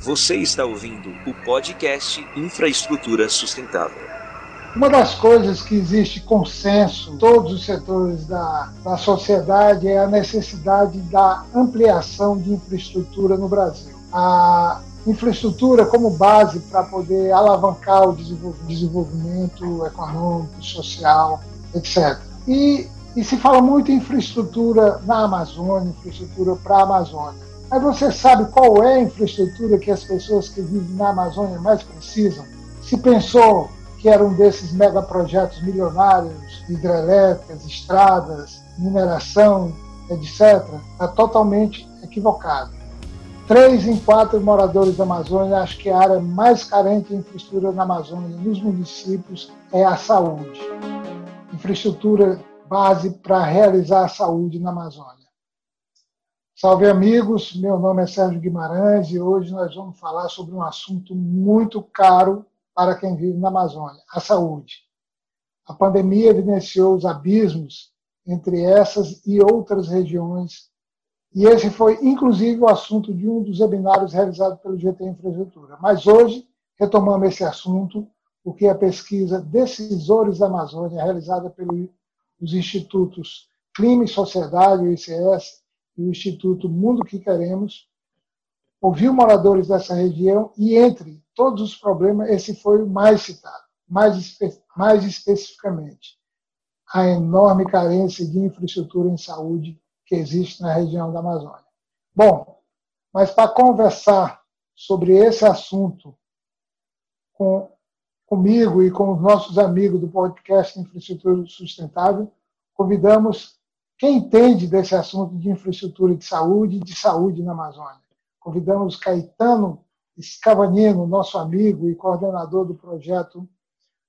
Você está ouvindo o podcast Infraestrutura Sustentável. Uma das coisas que existe consenso em todos os setores da, da sociedade é a necessidade da ampliação de infraestrutura no Brasil. A infraestrutura como base para poder alavancar o desenvolvimento econômico, social, etc. E, e se fala muito em infraestrutura na Amazônia, infraestrutura para a Amazônia. Mas você sabe qual é a infraestrutura que as pessoas que vivem na Amazônia mais precisam? Se pensou que era um desses megaprojetos milionários, hidrelétricas, estradas, mineração, etc., está totalmente equivocado. Três em quatro moradores da Amazônia acham que a área mais carente de infraestrutura na Amazônia, nos municípios, é a saúde. Infraestrutura base para realizar a saúde na Amazônia. Salve amigos, meu nome é Sérgio Guimarães e hoje nós vamos falar sobre um assunto muito caro para quem vive na Amazônia, a saúde. A pandemia evidenciou os abismos entre essas e outras regiões e esse foi inclusive o assunto de um dos webinários realizados pelo GT Infraestrutura. Mas hoje retomamos esse assunto porque a pesquisa Decisores da Amazônia, realizada pelos institutos Clima e Sociedade, o ICS, e o Instituto Mundo que Queremos, ouviu moradores dessa região e, entre todos os problemas, esse foi o mais citado, mais, espe mais especificamente, a enorme carência de infraestrutura em saúde que existe na região da Amazônia. Bom, mas para conversar sobre esse assunto com, comigo e com os nossos amigos do podcast Infraestrutura Sustentável, convidamos quem entende desse assunto de infraestrutura de saúde e de saúde na Amazônia? Convidamos Caetano Scavanino, nosso amigo e coordenador do projeto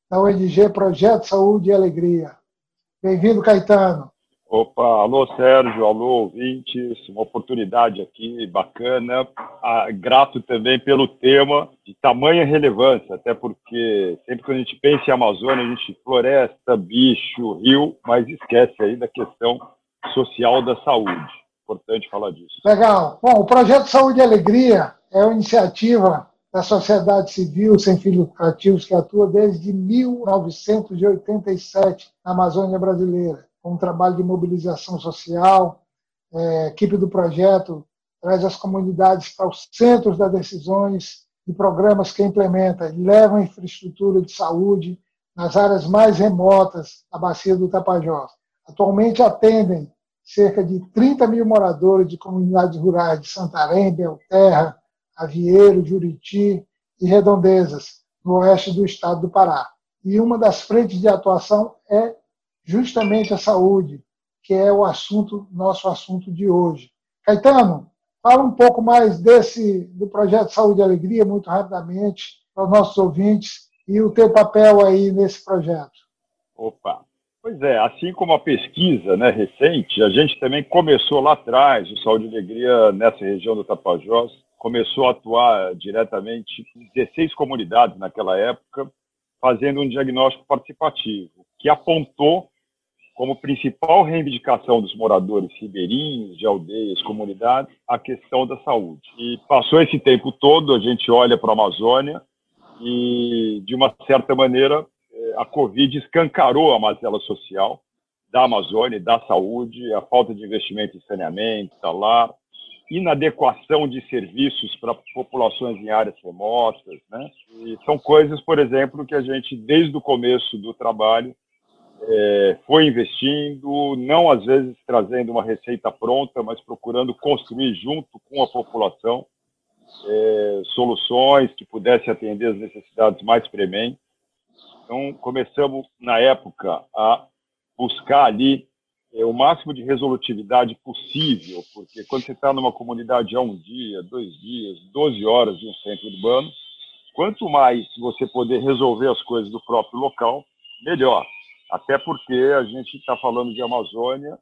da ONG Projeto Saúde e Alegria. Bem-vindo, Caetano. Opa, alô Sérgio, alô ouvintes, uma oportunidade aqui bacana. Ah, grato também pelo tema de tamanha relevância, até porque sempre que a gente pensa em Amazônia, a gente floresta, bicho, rio, mas esquece aí da questão social da saúde. Importante falar disso. Legal. Bom, o projeto Saúde e Alegria é uma iniciativa da sociedade civil sem fins lucrativos que atua desde 1987 na Amazônia brasileira, com um trabalho de mobilização social. É, a equipe do projeto traz as comunidades para os centros das decisões e programas que implementa levam infraestrutura de saúde nas áreas mais remotas da bacia do Tapajós. Atualmente atendem cerca de 30 mil moradores de comunidades rurais de Santarém, Belterra, Avieiro, Juriti e Redondezas, no oeste do estado do Pará. E uma das frentes de atuação é justamente a saúde, que é o assunto, nosso assunto de hoje. Caetano, fala um pouco mais desse do projeto Saúde e Alegria, muito rapidamente, para os nossos ouvintes, e o teu papel aí nesse projeto. Opa, Pois é, assim como a pesquisa né, recente, a gente também começou lá atrás, o Saúde e Alegria, nessa região do Tapajós, começou a atuar diretamente em 16 comunidades naquela época, fazendo um diagnóstico participativo, que apontou como principal reivindicação dos moradores ribeirinhos, de aldeias, comunidades, a questão da saúde. E passou esse tempo todo, a gente olha para a Amazônia e, de uma certa maneira, a Covid escancarou a mazela social da Amazônia da saúde, a falta de investimento em saneamento, salar, inadequação de serviços para populações em áreas remotas, né? E são coisas, por exemplo, que a gente, desde o começo do trabalho, é, foi investindo, não às vezes trazendo uma receita pronta, mas procurando construir junto com a população é, soluções que pudessem atender as necessidades mais prementes então, começamos, na época, a buscar ali é, o máximo de resolutividade possível, porque quando você está numa comunidade há um dia, dois dias, 12 horas de um centro urbano, quanto mais você poder resolver as coisas do próprio local, melhor. Até porque a gente está falando de Amazônia,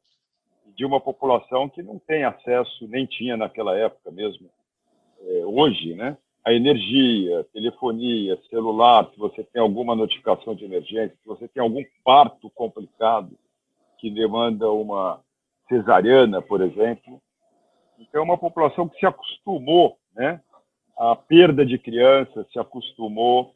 de uma população que não tem acesso, nem tinha naquela época mesmo, é, hoje, né? A energia, telefonia, celular, se você tem alguma notificação de emergência, se você tem algum parto complicado que demanda uma cesariana, por exemplo. Então, é uma população que se acostumou, né, a perda de crianças, se acostumou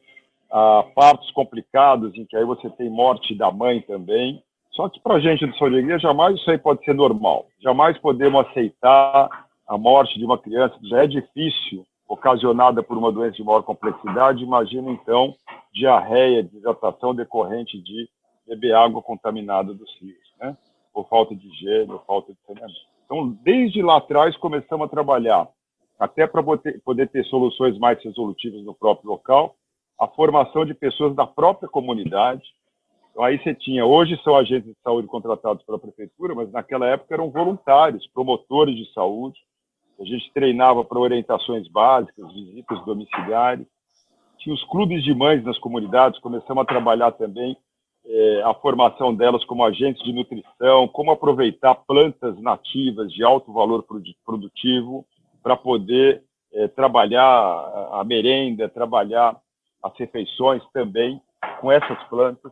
a partos complicados, em que aí você tem morte da mãe também. Só que para a gente do Saúde Alegria, jamais isso aí pode ser normal. Jamais podemos aceitar a morte de uma criança, já é difícil, ocasionada por uma doença de maior complexidade. Imagina, então, diarreia, desidratação decorrente de beber água contaminada dos rios, né? Por falta de higiene, ou falta de saneamento. Então, desde lá atrás, começamos a trabalhar, até para poder ter soluções mais resolutivas no próprio local, a formação de pessoas da própria comunidade. Então, aí você tinha, hoje são agentes de saúde contratados pela prefeitura, mas naquela época eram voluntários, promotores de saúde. A gente treinava para orientações básicas, visitas domiciliares. Tinha os clubes de mães nas comunidades, começamos a trabalhar também é, a formação delas como agentes de nutrição, como aproveitar plantas nativas de alto valor produtivo para poder é, trabalhar a merenda, trabalhar as refeições também com essas plantas,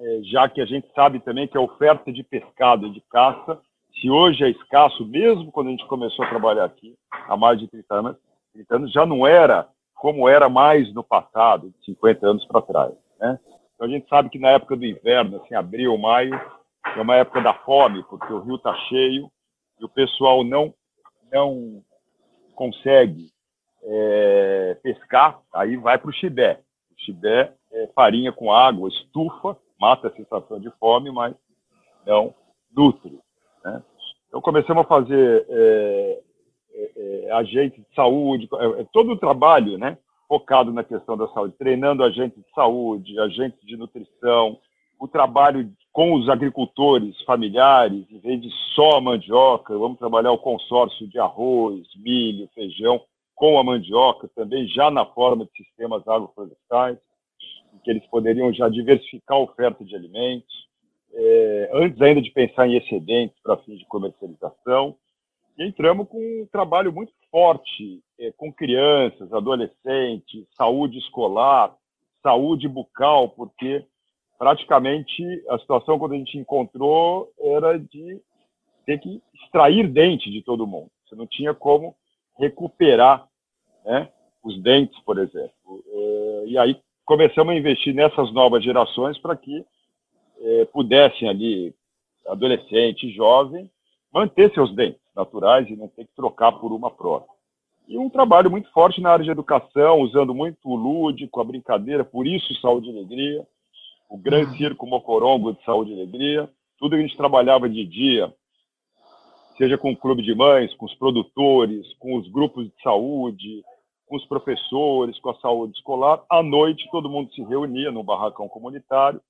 é, já que a gente sabe também que a oferta de pescado e de caça, se hoje é escasso, mesmo quando a gente começou a trabalhar aqui, há mais de 30 anos, 30 anos já não era como era mais no passado, 50 anos para trás. Né? Então a gente sabe que na época do inverno, assim, abril, maio, é uma época da fome, porque o rio está cheio e o pessoal não, não consegue é, pescar, aí vai para o chibé. O chibé é farinha com água, estufa, mata a sensação de fome, mas não nutre. Né? Então começamos a fazer é, é, é agente de saúde, é, é, todo o trabalho né, focado na questão da saúde, treinando agentes de saúde, agentes de nutrição, o trabalho com os agricultores familiares, em vez de só a mandioca, vamos trabalhar o consórcio de arroz, milho, feijão, com a mandioca, também já na forma de sistemas agroflorestais, em que eles poderiam já diversificar a oferta de alimentos, é, antes ainda de pensar em excedentes para fins de comercialização. E entramos com um trabalho muito forte é, com crianças, adolescentes, saúde escolar, saúde bucal, porque praticamente a situação quando a gente encontrou era de ter que extrair dente de todo mundo. Você não tinha como recuperar né, os dentes, por exemplo. É, e aí começamos a investir nessas novas gerações para que é, pudessem ali, adolescente, jovem, manter seus dentes naturais e não ter que trocar por uma prótese. E um trabalho muito forte na área de educação, usando muito o lúdico, a brincadeira, por isso Saúde e Alegria, o grande uhum. circo Mocorongo de Saúde e Alegria, tudo que a gente trabalhava de dia, seja com o clube de mães, com os produtores, com os grupos de saúde, com os professores, com a saúde escolar. À noite, todo mundo se reunia no barracão comunitário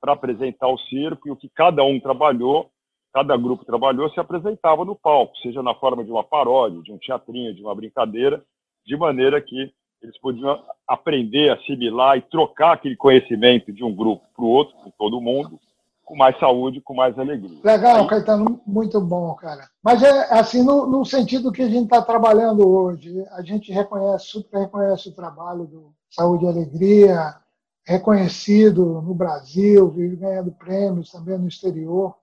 para apresentar o circo e o que cada um trabalhou, cada grupo trabalhou, se apresentava no palco, seja na forma de uma paródia, de um teatrinho, de uma brincadeira, de maneira que eles podiam aprender, assimilar e trocar aquele conhecimento de um grupo para o outro, com todo mundo, com mais saúde, com mais alegria. Legal, Aí... Caetano, muito bom, cara. Mas é assim, no, no sentido que a gente está trabalhando hoje, a gente reconhece, super reconhece o trabalho do Saúde e Alegria, reconhecido no Brasil, vive ganhando prêmios também no exterior,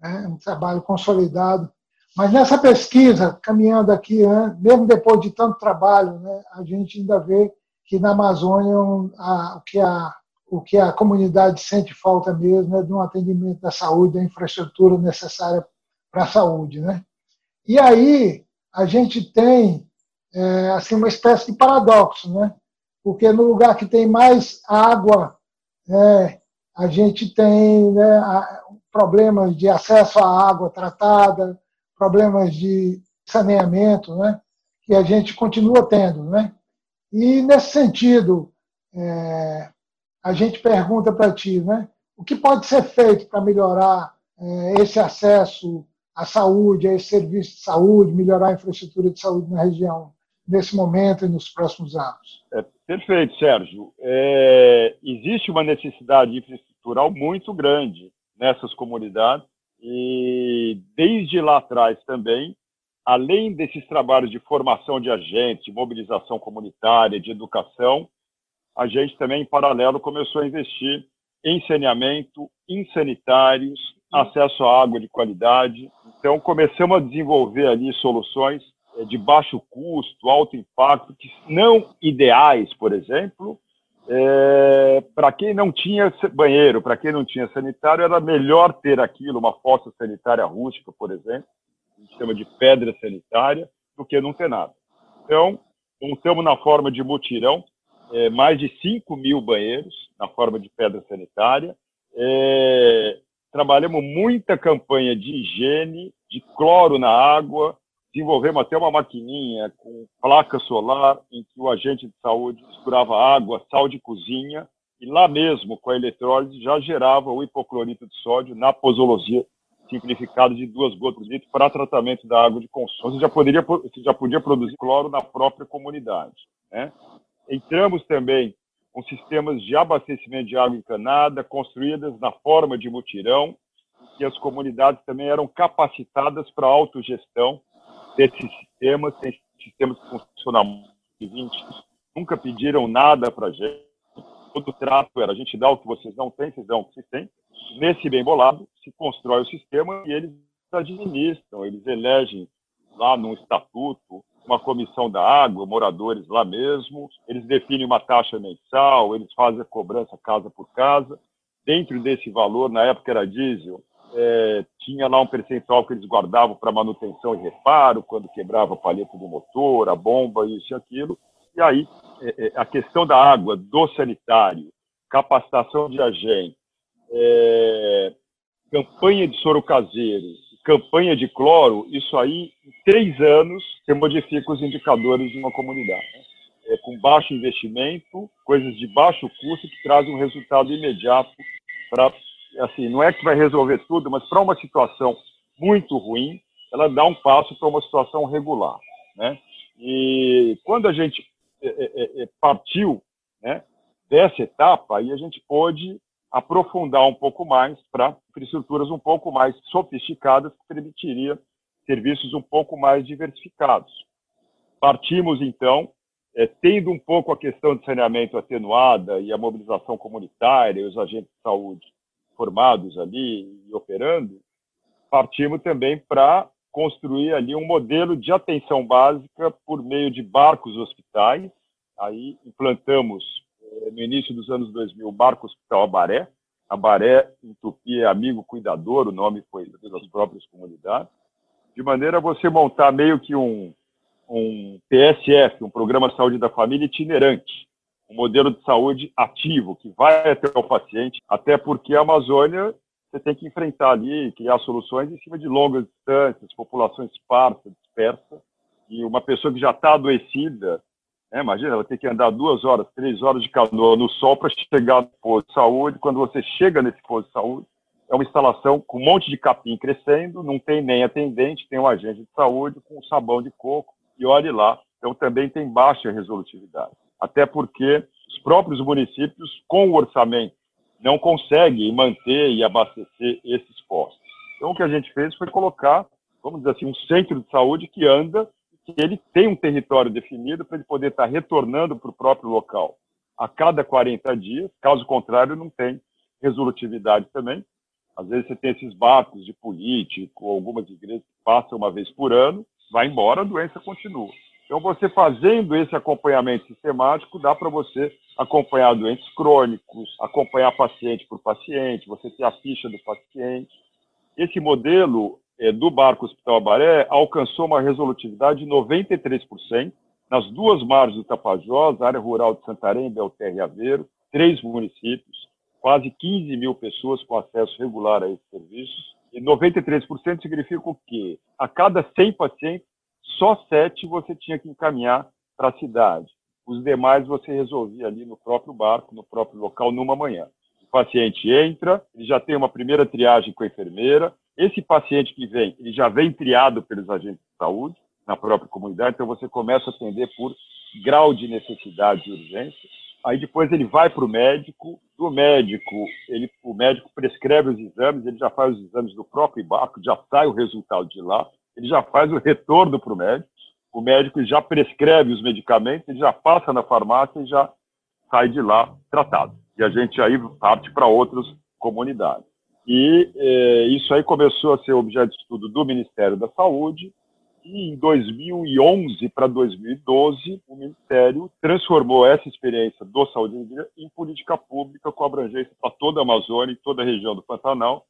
né? um trabalho consolidado. Mas nessa pesquisa, caminhando aqui, né, mesmo depois de tanto trabalho, né, a gente ainda vê que na Amazônia a, o que a o que a comunidade sente falta mesmo é de um atendimento da saúde, da infraestrutura necessária para a saúde. Né? E aí a gente tem é, assim uma espécie de paradoxo, né? Porque no lugar que tem mais água, né, a gente tem né, problemas de acesso à água tratada, problemas de saneamento, né, que a gente continua tendo. Né? E, nesse sentido, é, a gente pergunta para ti, né? O que pode ser feito para melhorar é, esse acesso à saúde, a esse serviço de saúde, melhorar a infraestrutura de saúde na região nesse momento e nos próximos anos? É, perfeito, Sérgio. É, existe uma necessidade infraestrutural muito grande nessas comunidades e desde lá atrás também, além desses trabalhos de formação de agentes, de mobilização comunitária, de educação, a gente também, em paralelo, começou a investir em saneamento, em sanitários, acesso à água de qualidade. Então, começamos a desenvolver ali soluções de baixo custo, alto impacto, que não ideais, por exemplo, é, para quem não tinha banheiro, para quem não tinha sanitário, era melhor ter aquilo, uma fossa sanitária rústica, por exemplo, a gente chama de pedra sanitária, do que não ter nada. Então, montamos na forma de mutirão é, mais de 5 mil banheiros na forma de pedra sanitária. É, trabalhamos muita campanha de higiene, de cloro na água, desenvolvemos até uma maquininha com placa solar em que o agente de saúde misturava água, sal de cozinha e lá mesmo com a eletrólise já gerava o hipoclorito de sódio na posologia simplificado de duas gotas de litro para tratamento da água de consumo. Você já poderia você já podia produzir cloro na própria comunidade, né? Entramos também com sistemas de abastecimento de água encanada construídas na forma de mutirão, e as comunidades também eram capacitadas para autogestão desses sistemas, tem sistemas que funcionam de 20, nunca pediram nada para a gente. Todo trato era a gente dá o que vocês não têm, vocês dão o que vocês têm. Nesse bem bolado, se constrói o sistema e eles administram, eles elegem lá num estatuto uma comissão da água, moradores lá mesmo, eles definem uma taxa mensal, eles fazem a cobrança casa por casa. Dentro desse valor, na época era diesel, é, tinha lá um percentual que eles guardavam para manutenção e reparo, quando quebrava a palheta do motor, a bomba, isso e aquilo. E aí, é, é, a questão da água, do sanitário, capacitação de agente, é, campanha de soro caseiro, campanha de cloro, isso aí, em três anos, você modifica os indicadores de uma comunidade. Né? É, com baixo investimento, coisas de baixo custo que trazem um resultado imediato para assim, não é que vai resolver tudo, mas para uma situação muito ruim, ela dá um passo para uma situação regular, né? E quando a gente é, é, é, partiu, né, dessa etapa, aí a gente pôde aprofundar um pouco mais para infraestruturas um pouco mais sofisticadas que permitiria serviços um pouco mais diversificados. Partimos então, é, tendo um pouco a questão de saneamento atenuada e a mobilização comunitária e os agentes de saúde formados ali e operando, partimos também para construir ali um modelo de atenção básica por meio de barcos hospitais. Aí implantamos, eh, no início dos anos 2000, o Barco Hospital Abaré. Abaré, em Tupi, é amigo cuidador, o nome foi das próprias comunidades. De maneira a você montar meio que um, um PSF, um Programa de Saúde da Família itinerante, um modelo de saúde ativo, que vai até o paciente, até porque a Amazônia você tem que enfrentar ali, criar soluções em cima de longas distâncias, populações esparsas, dispersas, e uma pessoa que já está adoecida, né, imagina, ela tem que andar duas horas, três horas de canoa no sol para chegar no posto de saúde. Quando você chega nesse posto de saúde, é uma instalação com um monte de capim crescendo, não tem nem atendente, tem um agente de saúde com sabão de coco, e olhe lá. Então também tem baixa resolutividade até porque os próprios municípios, com o orçamento, não conseguem manter e abastecer esses postos. Então, o que a gente fez foi colocar, vamos dizer assim, um centro de saúde que anda, que ele tem um território definido para ele poder estar retornando para o próprio local a cada 40 dias, caso contrário, não tem resolutividade também. Às vezes você tem esses barcos de político, algumas igrejas que passam uma vez por ano, vai embora, a doença continua. Então, você fazendo esse acompanhamento sistemático, dá para você acompanhar doentes crônicos, acompanhar paciente por paciente, você ter a ficha do paciente. Esse modelo é, do Barco Hospital Abaré alcançou uma resolutividade de 93% nas duas margens do Tapajós, área rural de Santarém, Belterra e Aveiro, três municípios, quase 15 mil pessoas com acesso regular a esses serviços. E 93% significa o quê? A cada 100 pacientes, só sete você tinha que encaminhar para a cidade. Os demais você resolvia ali no próprio barco, no próprio local, numa manhã. O paciente entra, ele já tem uma primeira triagem com a enfermeira. Esse paciente que vem, ele já vem triado pelos agentes de saúde na própria comunidade, então você começa a atender por grau de necessidade e urgência. Aí depois ele vai para o médico, do médico, ele, o médico prescreve os exames, ele já faz os exames do próprio barco, já sai o resultado de lá, ele já faz o retorno para o médico, o médico já prescreve os medicamentos, ele já passa na farmácia e já sai de lá tratado. E a gente aí parte para outras comunidades. E é, isso aí começou a ser objeto de estudo do Ministério da Saúde, E em 2011 para 2012, o Ministério transformou essa experiência do Saúde em política pública com abrangência para toda a Amazônia e toda a região do Pantanal.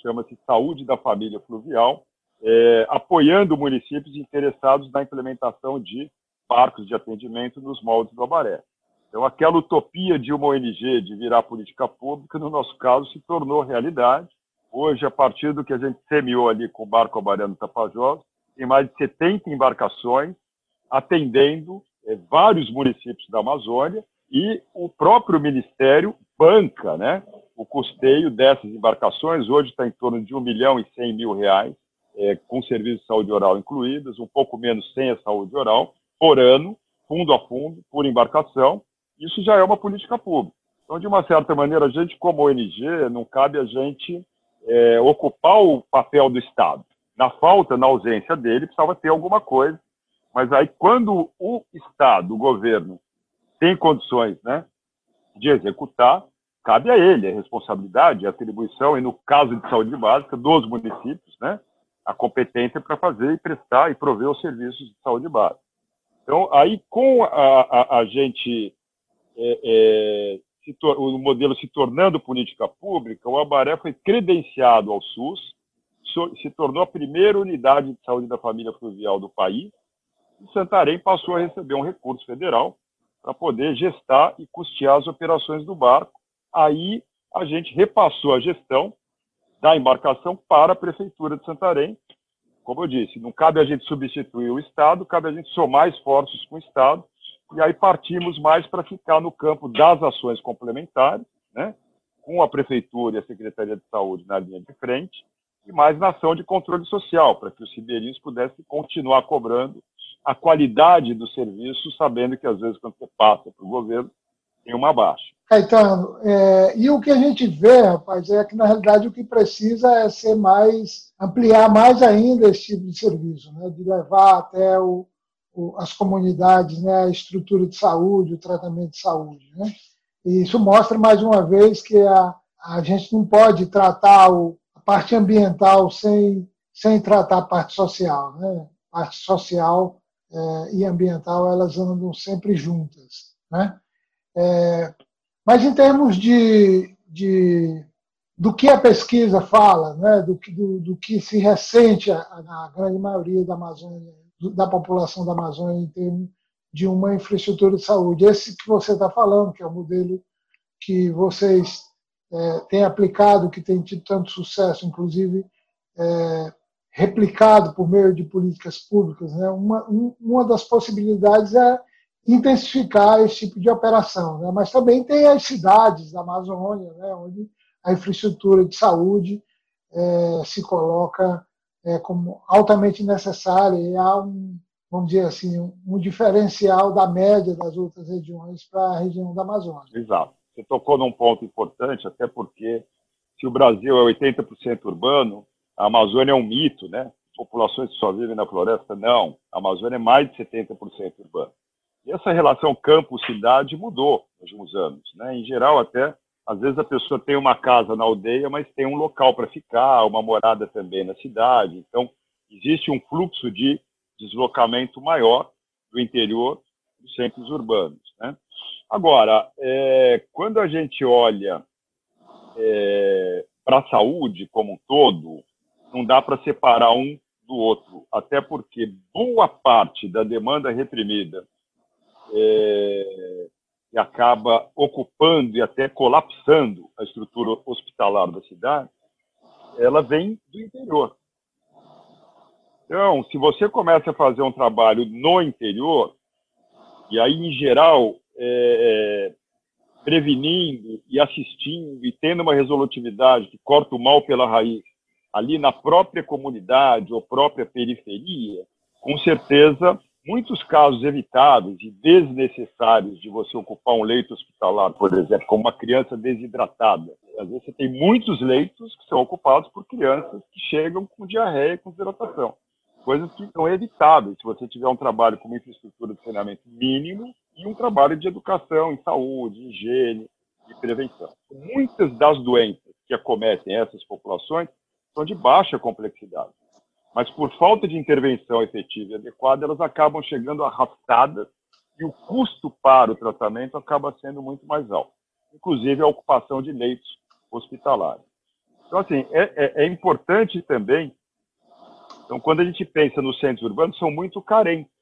Chama-se Saúde da Família Fluvial, é, apoiando municípios interessados na implementação de parques de atendimento nos moldes do Abaré. Então, aquela utopia de uma ONG de virar política pública, no nosso caso, se tornou realidade. Hoje, a partir do que a gente semeou ali com o barco Abaré no Tapajós, tem mais de 70 embarcações atendendo é, vários municípios da Amazônia e o próprio Ministério banca né, o custeio dessas embarcações. Hoje está em torno de 1 milhão e 100 mil reais, é, com serviço de saúde oral incluídos, um pouco menos sem a saúde oral, por ano, fundo a fundo, por embarcação. Isso já é uma política pública. Então, de uma certa maneira, a gente, como ONG, não cabe a gente é, ocupar o papel do Estado na falta, na ausência dele, precisava ter alguma coisa. Mas aí, quando o Estado, o governo, tem condições né, de executar, cabe a ele a responsabilidade, a atribuição, e no caso de saúde básica, dos municípios, né, a competência para fazer e prestar e prover os serviços de saúde básica. Então, aí, com a, a, a gente, é, é, o modelo se tornando política pública, o Abaré foi credenciado ao SUS, se tornou a primeira unidade de saúde da família fluvial do país, e Santarém passou a receber um recurso federal para poder gestar e custear as operações do barco. Aí a gente repassou a gestão da embarcação para a Prefeitura de Santarém. Como eu disse, não cabe a gente substituir o Estado, cabe a gente somar esforços com o Estado, e aí partimos mais para ficar no campo das ações complementares, né, com a Prefeitura e a Secretaria de Saúde na linha de frente, e mais na ação de controle social, para que os ribeirinhos pudessem continuar cobrando a qualidade do serviço, sabendo que às vezes quando você passa para o governo, tem uma baixa. Caetano, é, e o que a gente vê, rapaz, é que na realidade o que precisa é ser mais, ampliar mais ainda esse tipo de serviço, né, de levar até o, o, as comunidades né, a estrutura de saúde, o tratamento de saúde. Né? E isso mostra mais uma vez que a, a gente não pode tratar o, parte ambiental sem, sem tratar a parte social. Né? A parte social é, e ambiental elas andam sempre juntas. Né? É, mas em termos de, de, do que a pesquisa fala, né? do, do, do que se ressente na grande maioria da Amazônia, da população da Amazônia em termos de uma infraestrutura de saúde. Esse que você está falando, que é o modelo que vocês é, tem aplicado, que tem tido tanto sucesso, inclusive é, replicado por meio de políticas públicas, né? uma, um, uma das possibilidades é intensificar esse tipo de operação. Né? Mas também tem as cidades da Amazônia, né? onde a infraestrutura de saúde é, se coloca é, como altamente necessária e há um, vamos dizer assim, um, diferencial da média das outras regiões para a região da Amazônia. Exato. Você tocou num ponto importante, até porque se o Brasil é 80% urbano, a Amazônia é um mito, né? Populações que só vivem na floresta, não. A Amazônia é mais de 70% urbano. E essa relação campo-cidade mudou nos últimos anos, né? Em geral, até, às vezes a pessoa tem uma casa na aldeia, mas tem um local para ficar, uma morada também na cidade. Então, existe um fluxo de deslocamento maior do interior dos centros urbanos, né? Agora, é, quando a gente olha é, para a saúde como um todo, não dá para separar um do outro, até porque boa parte da demanda reprimida é, acaba ocupando e até colapsando a estrutura hospitalar da cidade, ela vem do interior. Então, se você começa a fazer um trabalho no interior, e aí, em geral, é, é, prevenindo e assistindo e tendo uma resolutividade que corta o mal pela raiz ali na própria comunidade ou própria periferia, com certeza muitos casos evitáveis e desnecessários de você ocupar um leito hospitalar, por exemplo, como uma criança desidratada. Às vezes você tem muitos leitos que são ocupados por crianças que chegam com diarreia e com desidratação coisas que são evitáveis se você tiver um trabalho com uma infraestrutura de saneamento mínimo e um trabalho de educação em saúde, higiene e prevenção. Muitas das doenças que acometem essas populações são de baixa complexidade. Mas por falta de intervenção efetiva e adequada, elas acabam chegando arrastadas e o custo para o tratamento acaba sendo muito mais alto, inclusive a ocupação de leitos hospitalares. Então, assim, é, é, é importante também. Então, quando a gente pensa nos centros urbanos, são muito carentes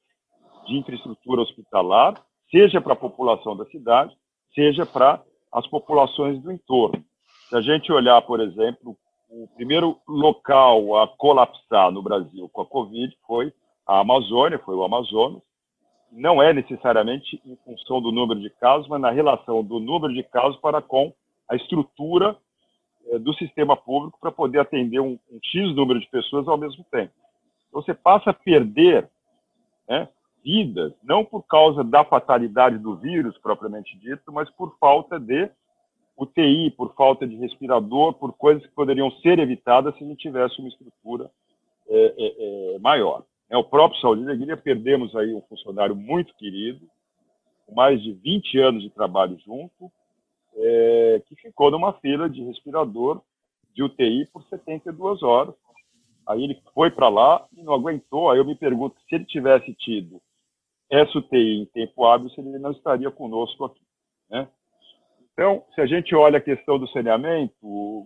de infraestrutura hospitalar, seja para a população da cidade, seja para as populações do entorno. Se a gente olhar, por exemplo, o primeiro local a colapsar no Brasil com a Covid foi a Amazônia, foi o Amazonas. Não é necessariamente em função do número de casos, mas na relação do número de casos para com a estrutura eh, do sistema público para poder atender um, um, X número de pessoas ao mesmo tempo. Então, você passa a perder né, vidas, não por causa da fatalidade do vírus propriamente dito, mas por falta de UTI, por falta de respirador, por coisas que poderiam ser evitadas se gente tivesse uma estrutura é, é, é, maior. É, o próprio Saúde e Alegria, perdemos aí um funcionário muito querido, com mais de 20 anos de trabalho junto, é, que ficou numa fila de respirador de UTI por 72 horas. Aí ele foi para lá e não aguentou. Aí eu me pergunto se ele tivesse tido essa UTI em tempo hábil, se ele não estaria conosco aqui. Né? Então, se a gente olha a questão do saneamento,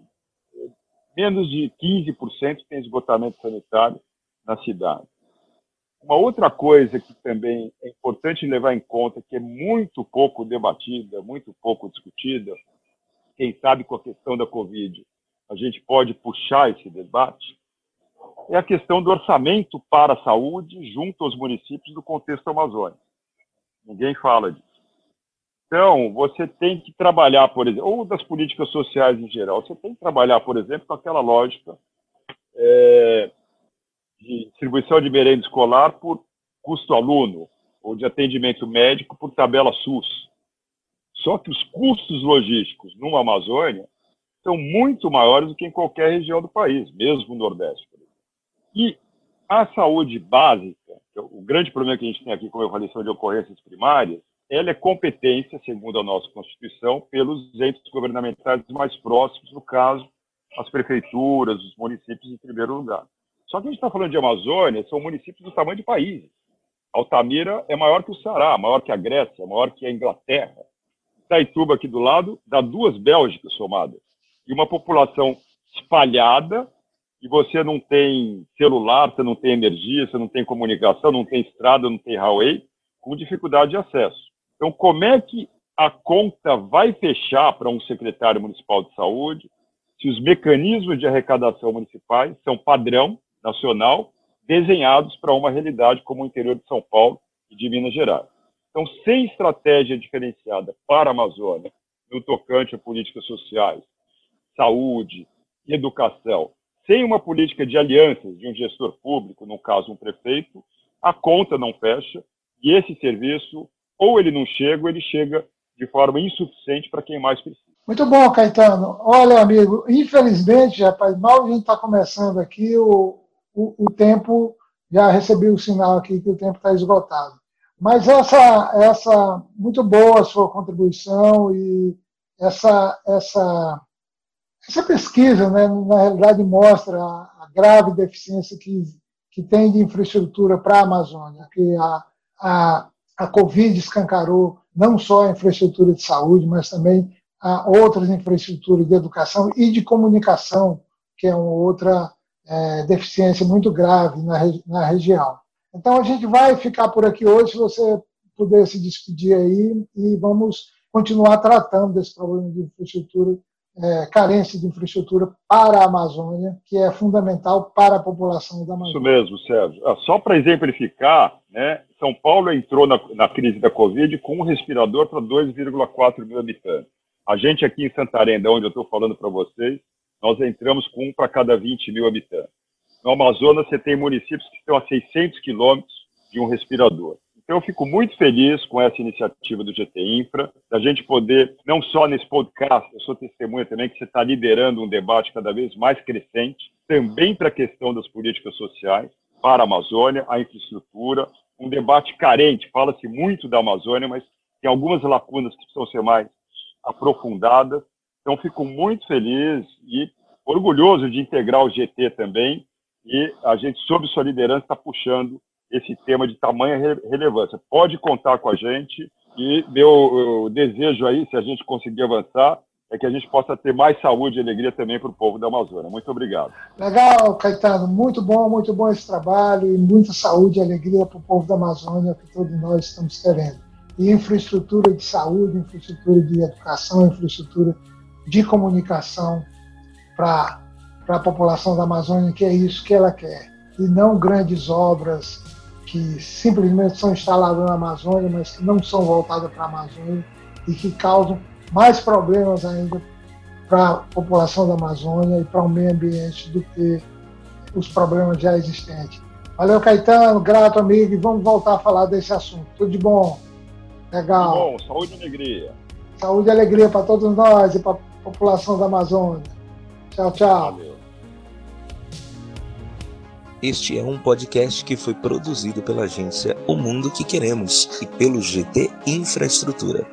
menos de 15% tem esgotamento sanitário na cidade. Uma outra coisa que também é importante levar em conta, que é muito pouco debatida, muito pouco discutida, quem sabe com a questão da Covid, a gente pode puxar esse debate, é a questão do orçamento para a saúde junto aos municípios do contexto amazônico. Ninguém fala disso. Então, você tem que trabalhar, por exemplo, ou das políticas sociais em geral, você tem que trabalhar, por exemplo, com aquela lógica é, de distribuição de merenda escolar por custo aluno, ou de atendimento médico por tabela SUS. Só que os custos logísticos numa Amazônia são muito maiores do que em qualquer região do país, mesmo no Nordeste. E a saúde básica, é o grande problema que a gente tem aqui, como eu falei, são de ocorrências primárias, ela é competência, segundo a nossa Constituição, pelos entes governamentais mais próximos, no caso, as prefeituras, os municípios em primeiro lugar. Só que a gente está falando de Amazônia, são municípios do tamanho de países. Altamira é maior que o Ceará, maior que a Grécia, maior que a Inglaterra. Itaituba, aqui do lado, dá duas Bélgicas somadas. E uma população espalhada, e você não tem celular, você não tem energia, você não tem comunicação, não tem estrada, não tem highway, com dificuldade de acesso. Então, como é que a conta vai fechar para um secretário municipal de saúde se os mecanismos de arrecadação municipais são padrão nacional, desenhados para uma realidade como o interior de São Paulo e de Minas Gerais? Então, sem estratégia diferenciada para a Amazônia, no tocante a políticas sociais, saúde educação, sem uma política de alianças de um gestor público, no caso um prefeito, a conta não fecha e esse serviço ou ele não chega, ou ele chega de forma insuficiente para quem mais precisa. Muito bom, Caetano. Olha, amigo, infelizmente, rapaz, mal a gente está começando aqui, o, o, o, tempo, já recebi o sinal aqui que o tempo está esgotado. Mas essa, essa, muito boa a sua contribuição e essa, essa, essa pesquisa, né, na realidade, mostra a, a grave deficiência que, que tem de infraestrutura para a Amazônia, que a, a, a Covid escancarou não só a infraestrutura de saúde, mas também a outras infraestruturas de educação e de comunicação, que é uma outra é, deficiência muito grave na, na região. Então, a gente vai ficar por aqui hoje, se você puder se despedir aí, e vamos continuar tratando desse problema de infraestrutura, é, carência de infraestrutura para a Amazônia, que é fundamental para a população da Amazônia. Isso mesmo, Sérgio. Ah, só para exemplificar, né, São Paulo entrou na, na crise da Covid com um respirador para 2,4 mil habitantes. A gente aqui em Santarém, onde eu estou falando para vocês, nós entramos com um para cada 20 mil habitantes. No Amazonas, você tem municípios que estão a 600 quilômetros de um respirador. Então, eu fico muito feliz com essa iniciativa do GT Infra, da gente poder, não só nesse podcast, eu sou testemunha também que você está liderando um debate cada vez mais crescente, também para a questão das políticas sociais, para a Amazônia, a infraestrutura, um debate carente. Fala-se muito da Amazônia, mas tem algumas lacunas que precisam ser mais aprofundadas. Então, fico muito feliz e orgulhoso de integrar o GT também e a gente, sob sua liderança, está puxando esse tema de tamanha relevância. Pode contar com a gente e meu desejo aí, se a gente conseguir avançar, é que a gente possa ter mais saúde e alegria também para o povo da Amazônia. Muito obrigado. Legal, Caetano. Muito bom, muito bom esse trabalho e muita saúde e alegria para o povo da Amazônia que todos nós estamos querendo. E infraestrutura de saúde, infraestrutura de educação, infraestrutura de comunicação para a população da Amazônia, que é isso que ela quer. E não grandes obras que simplesmente são instaladas na Amazônia, mas que não são voltadas para a Amazônia e que causam mais problemas ainda para a população da Amazônia e para o meio ambiente do que os problemas já existentes. Valeu, Caetano, grato, amigo, e vamos voltar a falar desse assunto. Tudo de bom. Legal. Tudo bom, saúde e alegria. Saúde e alegria para todos nós e para a população da Amazônia. Tchau, tchau. Valeu. Este é um podcast que foi produzido pela agência O Mundo que Queremos e pelo GT Infraestrutura.